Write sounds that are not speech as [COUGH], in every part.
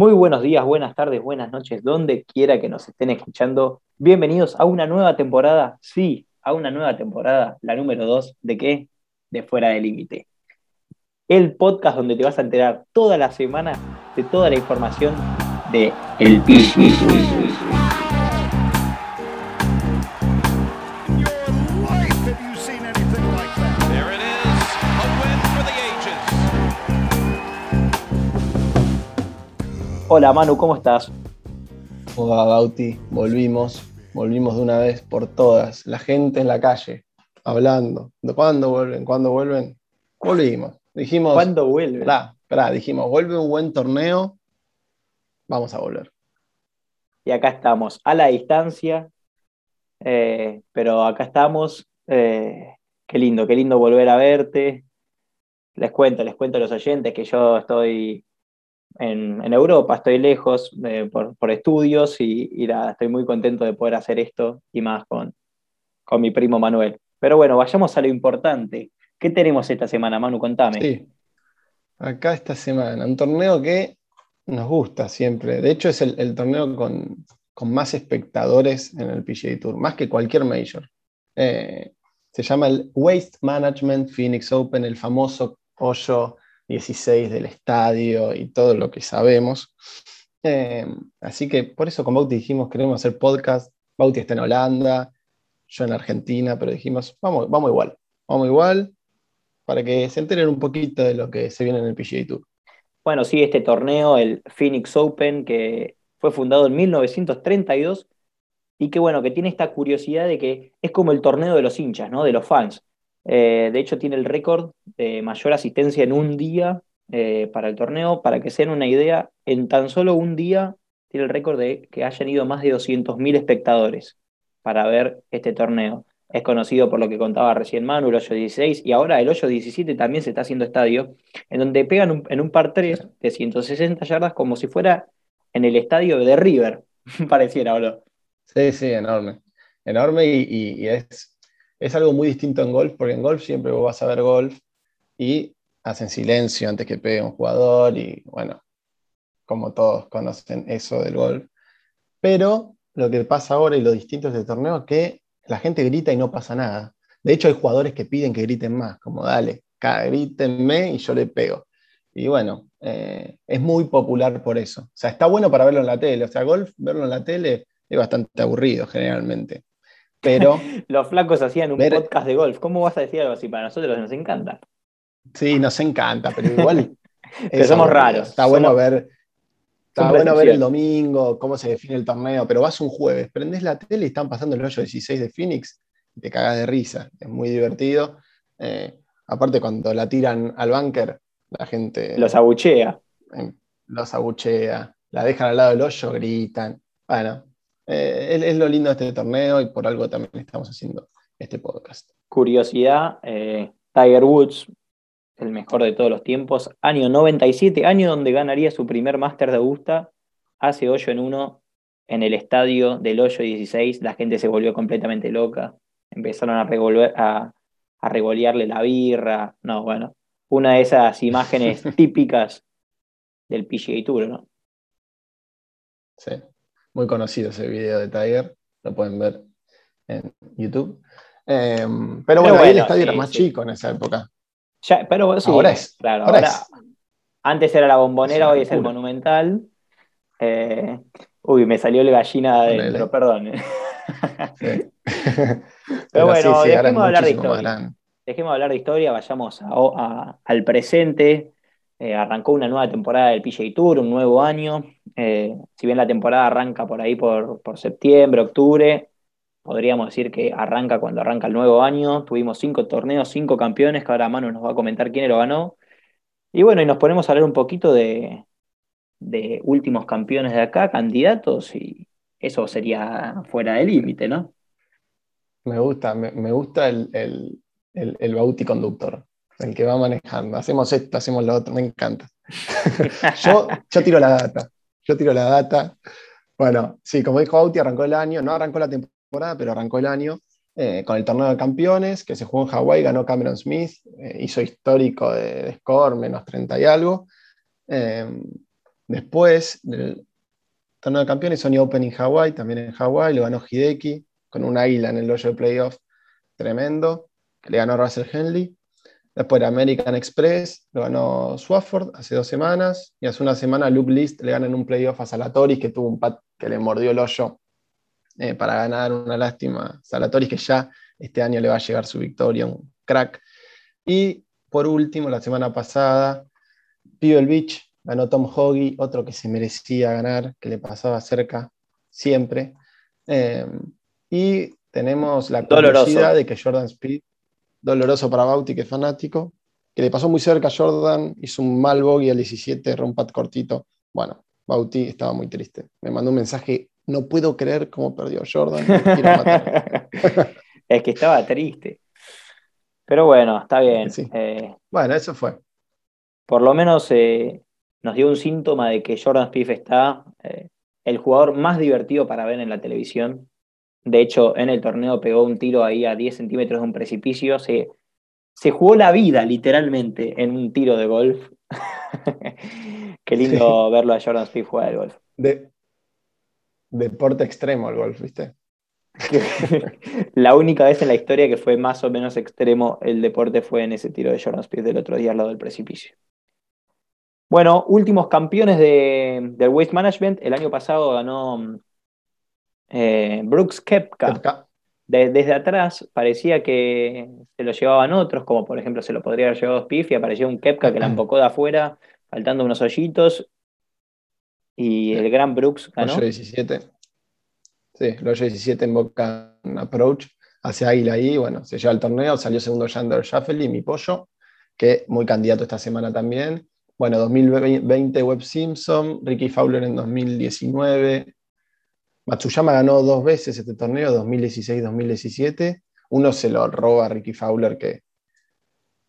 Muy buenos días, buenas tardes, buenas noches, donde quiera que nos estén escuchando. Bienvenidos a una nueva temporada, sí, a una nueva temporada, la número 2, ¿de qué? De Fuera del Límite. El podcast donde te vas a enterar toda la semana de toda la información de El Piso. Hola Manu, ¿cómo estás? Hola Bauti, volvimos, volvimos de una vez por todas. La gente en la calle, hablando. ¿De cuándo vuelven? ¿Cuándo vuelven? Volvimos. Dijimos. ¿Cuándo vuelven? Esperá, dijimos, vuelve un buen torneo, vamos a volver. Y acá estamos, a la distancia, eh, pero acá estamos. Eh, qué lindo, qué lindo volver a verte. Les cuento, les cuento a los oyentes que yo estoy en, Europa, estoy lejos eh, por, estudios y, estoy muy contento de poder hacer esto y más con, con mi primo Manuel. Pero bueno, vayamos a lo importante. ¿Qué tenemos esta semana, Manu? Contame. Sí, acá esta semana, un torneo que nos gusta siempre. De hecho, es el, torneo con, más espectadores en el PGA Tour, más que cualquier major. Eh, se llama el Waste Management Phoenix Open, el famoso hoyo 16 del estadio y todo lo que sabemos. Eh, así que por eso con Bauti dijimos, queremos hacer podcast. Bauti está en Holanda, yo en Argentina, pero dijimos, vamos, vamos igual, vamos igual, para que se enteren un poquito de lo que se viene en el PGA Tour. Bueno, sí, este torneo, el Phoenix Open, que fue fundado en 1932 y que bueno, que tiene esta curiosidad de que es como el torneo de los hinchas, ¿no? De los fans. Eh, de hecho, tiene el récord de mayor asistencia en un día eh, para el torneo. Para que se den una idea, en tan solo un día tiene el récord de que hayan ido más de 200.000 espectadores para ver este torneo. Es conocido por lo que contaba recién Manu, el hoyo 16, y ahora el hoyo 17 también se está haciendo estadio, en donde pegan en un par 3 de 160 yardas como si fuera en el estadio de River, [LAUGHS] pareciera, ¿o Sí, sí, enorme. Enorme y es es algo muy distinto en golf, porque en golf siempre vos vas a ver golf y hacen silencio antes que pegue un jugador y bueno, como todos conocen eso del golf. Pero lo que pasa ahora y lo distinto de este torneo es que la gente grita y no pasa nada. De hecho, hay jugadores que piden que griten más, como dale, grítenme y yo le pego. Y bueno, eh, es muy popular por eso. O sea, está bueno para verlo en la tele. O sea, golf, verlo en la tele es bastante aburrido generalmente. Pero. [LAUGHS] Los flacos hacían un podcast de golf. ¿Cómo vas a decir algo así? Para nosotros nos encanta. Sí, nos encanta, pero igual. [LAUGHS] pero somos raros. Está bueno ver. Está bueno ver el domingo, cómo se define el torneo, pero vas un jueves, prendés la tele y están pasando el hoyo 16 de Phoenix y te cagas de risa. Es muy divertido. Eh, aparte, cuando la tiran al bunker, la gente. Los abuchea. Los abuchea. La dejan al lado del hoyo, gritan. Bueno, eh, es, lo lindo de este torneo y por algo también estamos haciendo este podcast. Curiosidad, eh, Tiger Woods, el mejor de todos los tiempos, año 97, año donde ganaría su primer Master de Augusta, hace hoyo en uno en el estadio del hoyo 16, la gente se volvió completamente loca, empezaron a, revolver, a, a revolearle la birra, no, bueno, una de esas imágenes [LAUGHS] típicas del PGA Tour, ¿no? Sí muy conocido ese video de Tiger, lo pueden ver en YouTube. Em, pero, bueno, ahí el estadio era más chico en esa época. pero ahora es. Claro, ahora, Antes era la bombonera, hoy es el monumental. Eh, uy, me salió la gallina adentro, perdón. [LAUGHS] [LAUGHS] pero, bueno, dejemos de hablar de historia. Dejemos de hablar de historia, vayamos al presente. Eh, arrancó una nueva temporada del PGA Tour, un nuevo año. Eh, si bien la temporada arranca por ahí por, septiembre, octubre, podríamos decir que arranca cuando arranca el nuevo año. Tuvimos cinco torneos, cinco campeones, que ahora Manu nos va a comentar quién lo ganó. Y bueno, y nos ponemos a hablar un poquito de, últimos campeones de acá, candidatos, y eso sería fuera del límite, ¿no? Me gusta, me, gusta el, el, el, conductor el que va manejando. Hacemos esto, hacemos lo otro, me encanta. [LAUGHS] yo, yo tiro la data, yo tiro la data. Bueno, sí, como dijo Bauti, arrancó el año, no arrancó la temporada, pero arrancó el año eh, con el torneo de campeones que se jugó en Hawái, ganó Cameron Smith, eh, hizo histórico de, score, menos 30 y algo. Eh, Después del torneo de campeones, Sony Open en Hawái, también en Hawái, lo ganó Hideki, con un águila en el hoyo playoff tremendo, le ganó Russell Henley. Después American Express, lo ganó Swafford hace dos semanas, y hace una semana Luke List le gana en un playoff a Salatoris, que tuvo un pat que le mordió el hoyo eh, para ganar, una lástima. Salatoris que ya este año le va a llegar su victoria, un crack. Y por último, la semana pasada, Pebble Beach, ganó Tom Hoggy, otro que se merecía ganar, que le pasaba cerca siempre. Eh, y tenemos la curiosidad de que Jordan Speed, doloroso para Bauti, que es fanático, que le pasó muy cerca a Jordan, hizo un mal bogey al 17, rompat cortito. Bueno, Bauti estaba muy triste. Me mandó un mensaje, no puedo creer cómo perdió Jordan. [LAUGHS] es que estaba triste. Pero bueno, está bien. Eh, bueno, eso fue. Por lo menos eh, nos dio un síntoma de que Jordan Spieth está eh, el jugador más divertido para ver en la televisión. De hecho, en el torneo pegó un tiro ahí a 10 centímetros de un precipicio. Se, se jugó la vida literalmente en un tiro de golf. [LAUGHS] Qué lindo verlo a Jordan Spieth jugar al golf. De, deporte extremo el golf, ¿viste? [LAUGHS] la única vez en la historia que fue más o menos extremo el deporte fue en ese tiro de Jordan Spieth del otro día al lado del precipicio. Bueno, últimos campeones del Waste Management. El año pasado ganó eh, Brooks Kepka. desde atrás parecía que se lo llevaban otros, como por ejemplo se lo podría haber llevado Spiff y apareció un Kepka que la embocó de afuera, faltando unos hoyitos. Y el gran Brooks ganó. 17. Sí, los 17 en Boca Approach hacia Águila ahí, bueno, se lleva el torneo, salió segundo Yander Shuffle y mi pollo, que muy candidato esta semana también. Bueno, 2020 Web Simpson, Ricky Fowler en 2019. Matsuyama ganó dos veces este torneo, 2016-2017. Uno se lo roba a Ricky Fowler, que,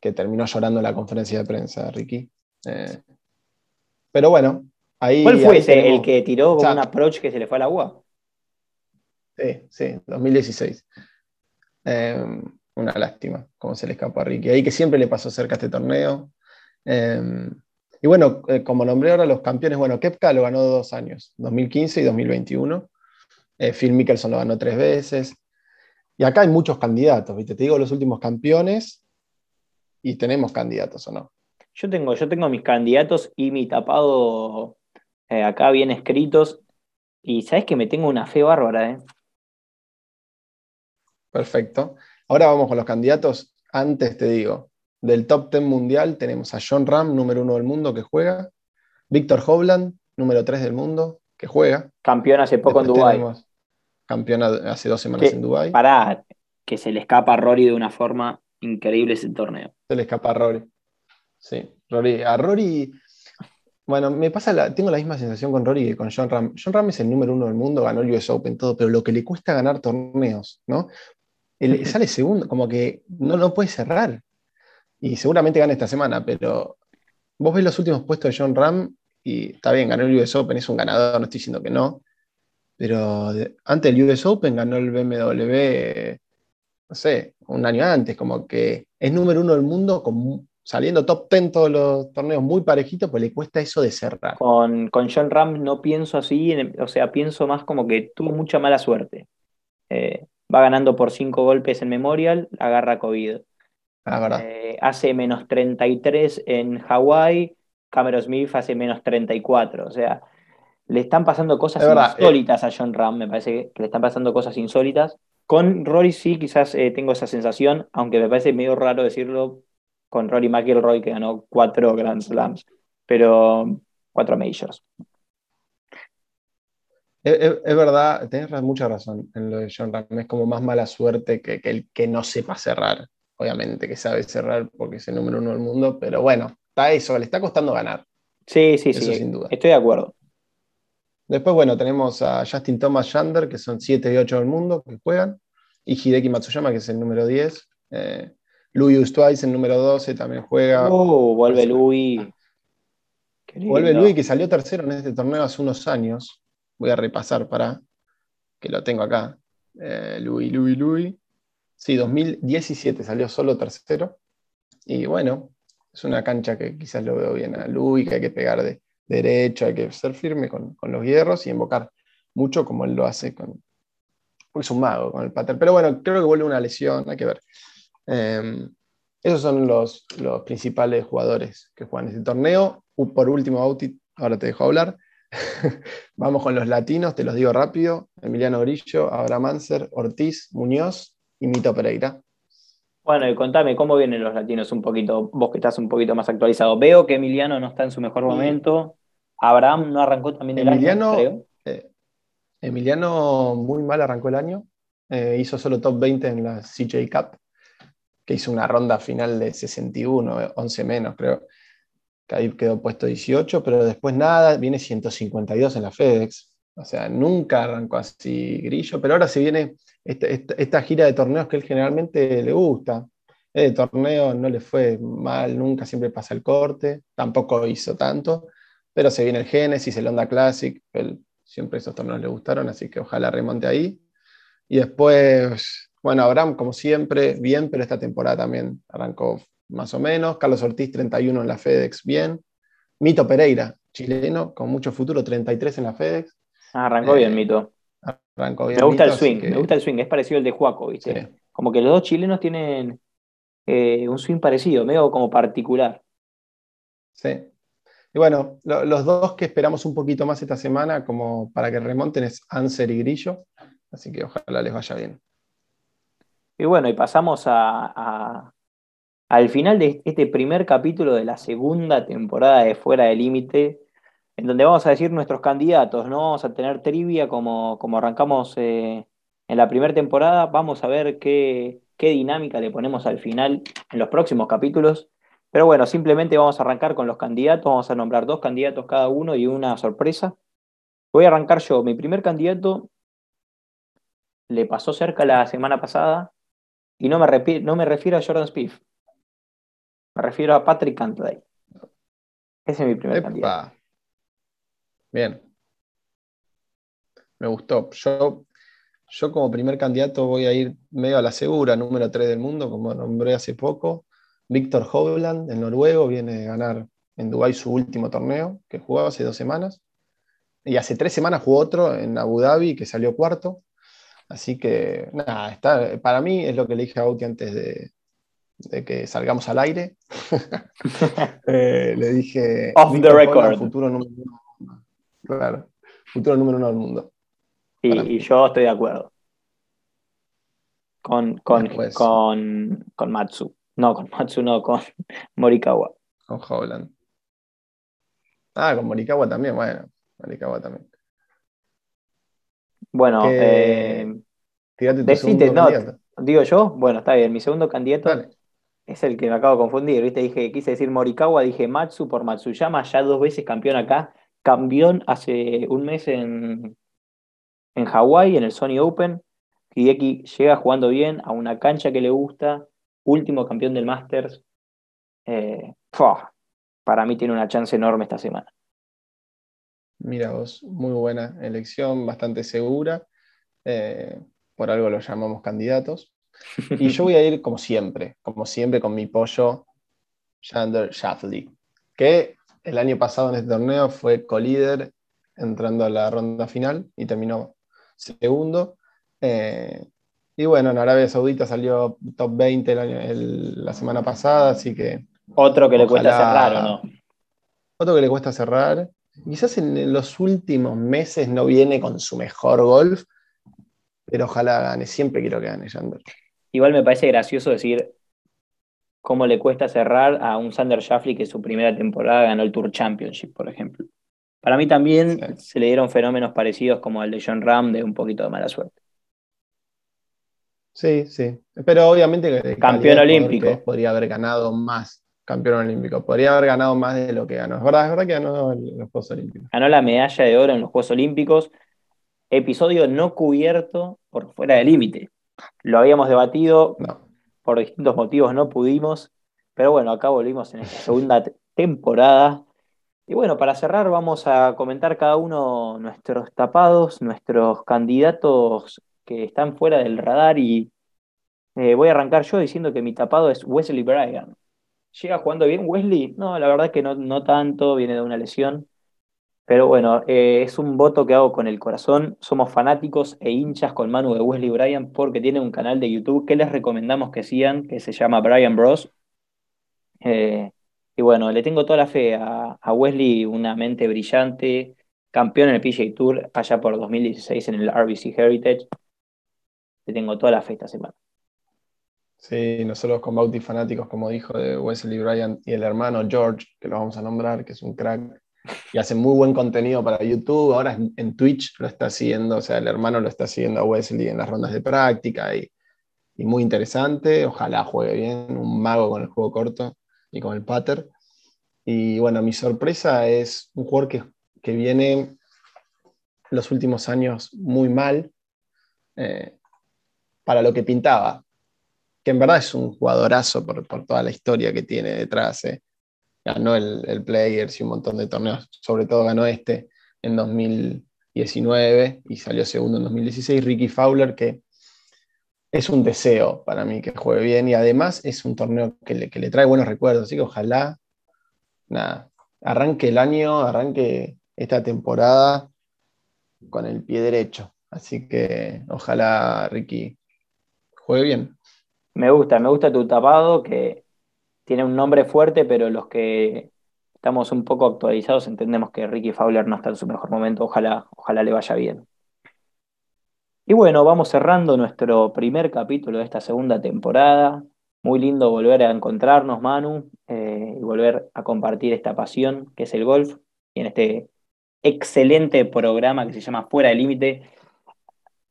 que terminó llorando en la conferencia de prensa, Ricky. Eh, pero bueno, ahí. ¿Cuál fue ese, el que tiró con un approach que se le fue al agua? Sí, sí, 2016. Eh, una lástima cómo se le escapó a Ricky. Ahí que siempre le pasó cerca este torneo. Eh, y bueno, como nombré ahora los campeones, bueno, Kepka lo ganó dos años, 2015 y 2021. Eh, Phil Mickelson lo ganó tres veces. Y acá hay muchos candidatos, ¿viste? Te digo los últimos campeones y tenemos candidatos o no. Yo tengo, yo tengo mis candidatos y mi tapado eh, acá bien escritos. Y sabes que me tengo una fe bárbara, ¿eh? Perfecto. Ahora vamos con los candidatos. Antes te digo, del top 10 mundial tenemos a John Ram, número uno del mundo, que juega. Víctor Hovland, número 3 del mundo, que juega. Campeón hace poco en Dubái. Campeón hace dos semanas en Dubái. Pará, que se le escapa a Rory de una forma increíble ese torneo. Se le escapa a Rory. Sí, Rory. A Rory, bueno, me pasa, tengo la misma sensación con Rory que con John Ram. John Ram es el número uno del mundo, ganó el US Open, todo, pero lo que le cuesta ganar torneos, ¿no? [LAUGHS] sale segundo, como que no, no puede cerrar y seguramente gane esta semana, pero vos ves los últimos puestos de John Ram y está bien, ganó el US Open, es un ganador, no estoy diciendo que no, pero antes del US Open ganó el BMW, no sé, un año antes, como que es número uno del mundo, saliendo top 10 todos los torneos muy parejitos, pues le cuesta eso de cerrar. Con, con John Ram no pienso así, o sea, pienso más como que tuvo mucha mala suerte. Eh, va ganando por cinco golpes en Memorial, agarra COVID. Ah, eh, hace menos 33 en Hawái, Cameron Smith hace menos 34. O sea, le están pasando cosas eh. insólitas a John Ram, me parece que le están pasando cosas insólitas. Con Rory sí, quizás eh, tengo esa sensación, aunque me parece medio raro decirlo con Rory McIlroy, que ganó cuatro Grand Slams, pero cuatro Majors. Es, verdad, tienes mucha razón en lo de John Ram. Es como más mala suerte que, que el que no sepa cerrar obviamente que sabe cerrar porque es el número uno del mundo, pero bueno, está eso, le está costando ganar. Sí, sí, sí, sin duda. Estoy de acuerdo. Después, bueno, tenemos a Justin Thomas Yander, que son 7 y 8 del mundo que juegan, y Hideki Matsuyama, que es el número 10. Eh, Louis Ustwais, el número 12, también juega. Uh, vuelve Louis. Vuelve Louis, que salió tercero en este torneo hace unos años. Voy a repasar para que lo tengo acá. Eh, Louis, Louis, Louis. Sí, 2017 salió solo tercero. Y bueno, es una cancha que quizás lo veo bien a Luis, que hay que pegar de, derecho, hay que ser firme con, los hierros y invocar mucho como él lo hace con. es un mago con el pater. Pero bueno, creo que vuelve una lesión, hay que ver. Em, esos son los, los, principales jugadores que juegan este torneo. Por último, Auti, ahora te dejo hablar. [LAUGHS] Vamos con los latinos, te los digo rápido. Emiliano Grillo, Abraham Anser, Ortiz, Muñoz y Mito Pereira. Bueno, y contame cómo vienen los latinos un poquito, vos que estás un poquito más actualizado. Veo que Emiliano no está en su mejor momento. Abraham no arrancó también el Emiliano, año, eh, Emiliano muy mal arrancó el año. Eh, hizo solo top 20 en la CJ Cup, que hizo una ronda final de 61, 11 menos, creo. Que ahí quedó puesto 18, pero después nada, viene 152 en la FedEx. O sea, nunca arrancó así Grillo, pero ahora se viene este, esta, gira de torneos que él generalmente le gusta. El torneo no le fue mal, nunca siempre pasa el corte, tampoco hizo tanto, pero se viene el Genesis, el Honda Classic, siempre esos torneos le gustaron, así que ojalá remonte ahí. Y después, bueno, Abraham, como siempre, bien, pero esta temporada también arrancó más o menos. Carlos Ortiz, 31 en la FedEx, bien. Mito Pereira, chileno, con mucho futuro, 33 en la FedEx. Ah, arrancó bien, eh, Mito. Me gusta el swing, me gusta el swing, es parecido al de Juaco, ¿viste? Como que los dos chilenos tienen eh, un swing parecido, medio como particular. Sí. Y bueno, los dos que esperamos un poquito más esta semana, como para que remonten, es Anser y Grillo. Así que ojalá les vaya bien. Y bueno, y pasamos a, al final de este primer capítulo de la segunda temporada de Fuera de Límite en donde vamos a decir nuestros candidatos, ¿no? Vamos a tener trivia como, como arrancamos eh, en la primera temporada, vamos a ver qué, qué dinámica le ponemos al final en los próximos capítulos. Pero bueno, simplemente vamos a arrancar con los candidatos, vamos a nombrar dos candidatos cada uno y una sorpresa. Voy a arrancar yo. Mi primer candidato le pasó cerca la semana pasada y no me, no me refiero a Jordan Spieth, me refiero a Patrick Cantley. Ese es mi primer candidato. Bien. Me gustó. Yo, yo como primer candidato voy a ir medio a la segura, número 3 del mundo, como nombré hace poco. Víctor Hovland, el noruego, viene a ganar en Dubái su último torneo, que jugó hace dos semanas. Y hace tres semanas jugó otro en Abu Dhabi, que salió cuarto. Así que, nada, está, para mí es lo que le dije a Bauti antes de, que salgamos al aire. [LAUGHS] Eh, le dije. Off the record. Futuro número Claro, futuro número uno del mundo. Y, yo estoy de acuerdo. Con, con, con, Matsu. No, con Matsu no, con [LAUGHS] Morikawa. Con Howland. Ah, con Morikawa también, bueno. Morikawa también. Bueno, eh, decite, no, digo yo, bueno, está bien. Mi segundo candidato es el que me acabo de confundir. ¿viste? Dije, quise decir Morikawa, dije Matsu por Matsuyama, ya dos veces campeón acá campeón hace un mes en, en Hawái, en el Sony Open. Hideki llega jugando bien a una cancha que le gusta, último campeón del Masters. Eh, para mí tiene una chance enorme esta semana. Mira vos, muy buena elección, bastante segura. Eh, por algo lo llamamos candidatos. Y yo voy a ir como siempre, como siempre con mi pollo, Shander Shafley, que el año pasado en este torneo fue co-líder entrando a la ronda final y terminó segundo. Eh, y bueno, en Arabia Saudita salió top 20 la semana pasada, así que... Otro que le cuesta cerrar, ¿o no? Otro que le cuesta cerrar. Quizás en los últimos meses no viene con su mejor golf, pero ojalá gane. Siempre quiero que gane Yander. Igual me parece gracioso decir, cómo le cuesta cerrar a un Sander Shaffley que su primera temporada ganó el Tour Championship, por ejemplo. Para mí también se le dieron fenómenos parecidos como el de John Ram de un poquito de mala suerte. Sí, sí. Pero obviamente campeón olímpico. Podría haber ganado más. Campeón olímpico. Podría haber ganado más de lo que ganó. Es verdad, es verdad que ganó los Juegos Olímpicos. Ganó la medalla de oro en los Juegos Olímpicos. Episodio no cubierto por fuera de límite. Lo habíamos debatido. No por distintos motivos no pudimos, pero bueno, acá volvimos en esta segunda temporada. Y bueno, para cerrar vamos a comentar cada uno nuestros tapados, nuestros candidatos que están fuera del radar y eh, voy a arrancar yo diciendo que mi tapado es Wesley Bryan. ¿Llega jugando bien Wesley? No, la verdad que no, no tanto, viene de una lesión, Pero bueno, eh, es un voto que hago con el corazón. Somos fanáticos e hinchas con Manu de Wesley Bryan porque tiene un canal de YouTube que les recomendamos que sigan, que se llama Bryan Bros. Eh, y bueno, le tengo toda la fe a, a, Wesley, una mente brillante, campeón en el PGA Tour allá por 2016 en el RBC Heritage. Tengo toda la fe semana. Sí, nosotros con Bauti fanáticos, como dijo, de Wesley Bryan y el hermano George, que lo vamos a nombrar, que es un crack y hace muy buen contenido para YouTube. Ahora en Twitch lo está siguiendo, o sea, el hermano lo está siguiendo a Wesley en las rondas de práctica y, y muy interesante. Ojalá juegue bien, un mago con el juego corto y con el pater. Y bueno, mi sorpresa es un jugador que, que viene los últimos años muy mal eh, para lo que pintaba, que en verdad es un jugadorazo por, toda la historia que tiene detrás. Eh. Ganó el, el, Players y un montón de torneos, sobre todo ganó este en 2019 y salió segundo en 2016. Ricky Fowler, que es un deseo para mí que juegue bien y además es un torneo que le, que le trae buenos recuerdos, así que ojalá, nada, arranque el año, arranque esta temporada con el pie derecho. Así que ojalá Ricky juegue bien. Me gusta, me gusta tu tapado, que tiene un nombre fuerte, pero los que estamos un poco actualizados entendemos que Ricky Fowler no está en su mejor momento. Ojalá, ojalá le vaya bien. Y bueno, vamos cerrando nuestro primer capítulo de esta segunda temporada. Muy lindo volver a encontrarnos, Manu, eh, y volver a compartir esta pasión que es el golf, y en este excelente programa que se llama Fuera del Límite,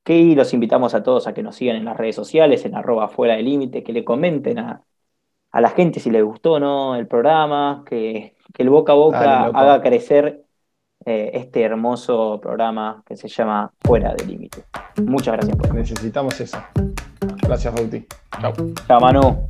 que los invitamos a todos a que nos sigan en las redes sociales, en arroba Fuera del Límite, que le comenten a, la gente si les gustó no el programa, que, el boca a boca haga crecer eh, este hermoso programa que se llama Fuera de Límite. Muchas gracias por Necesitamos eso. Gracias, Bauti. Chao. Chao, Manu.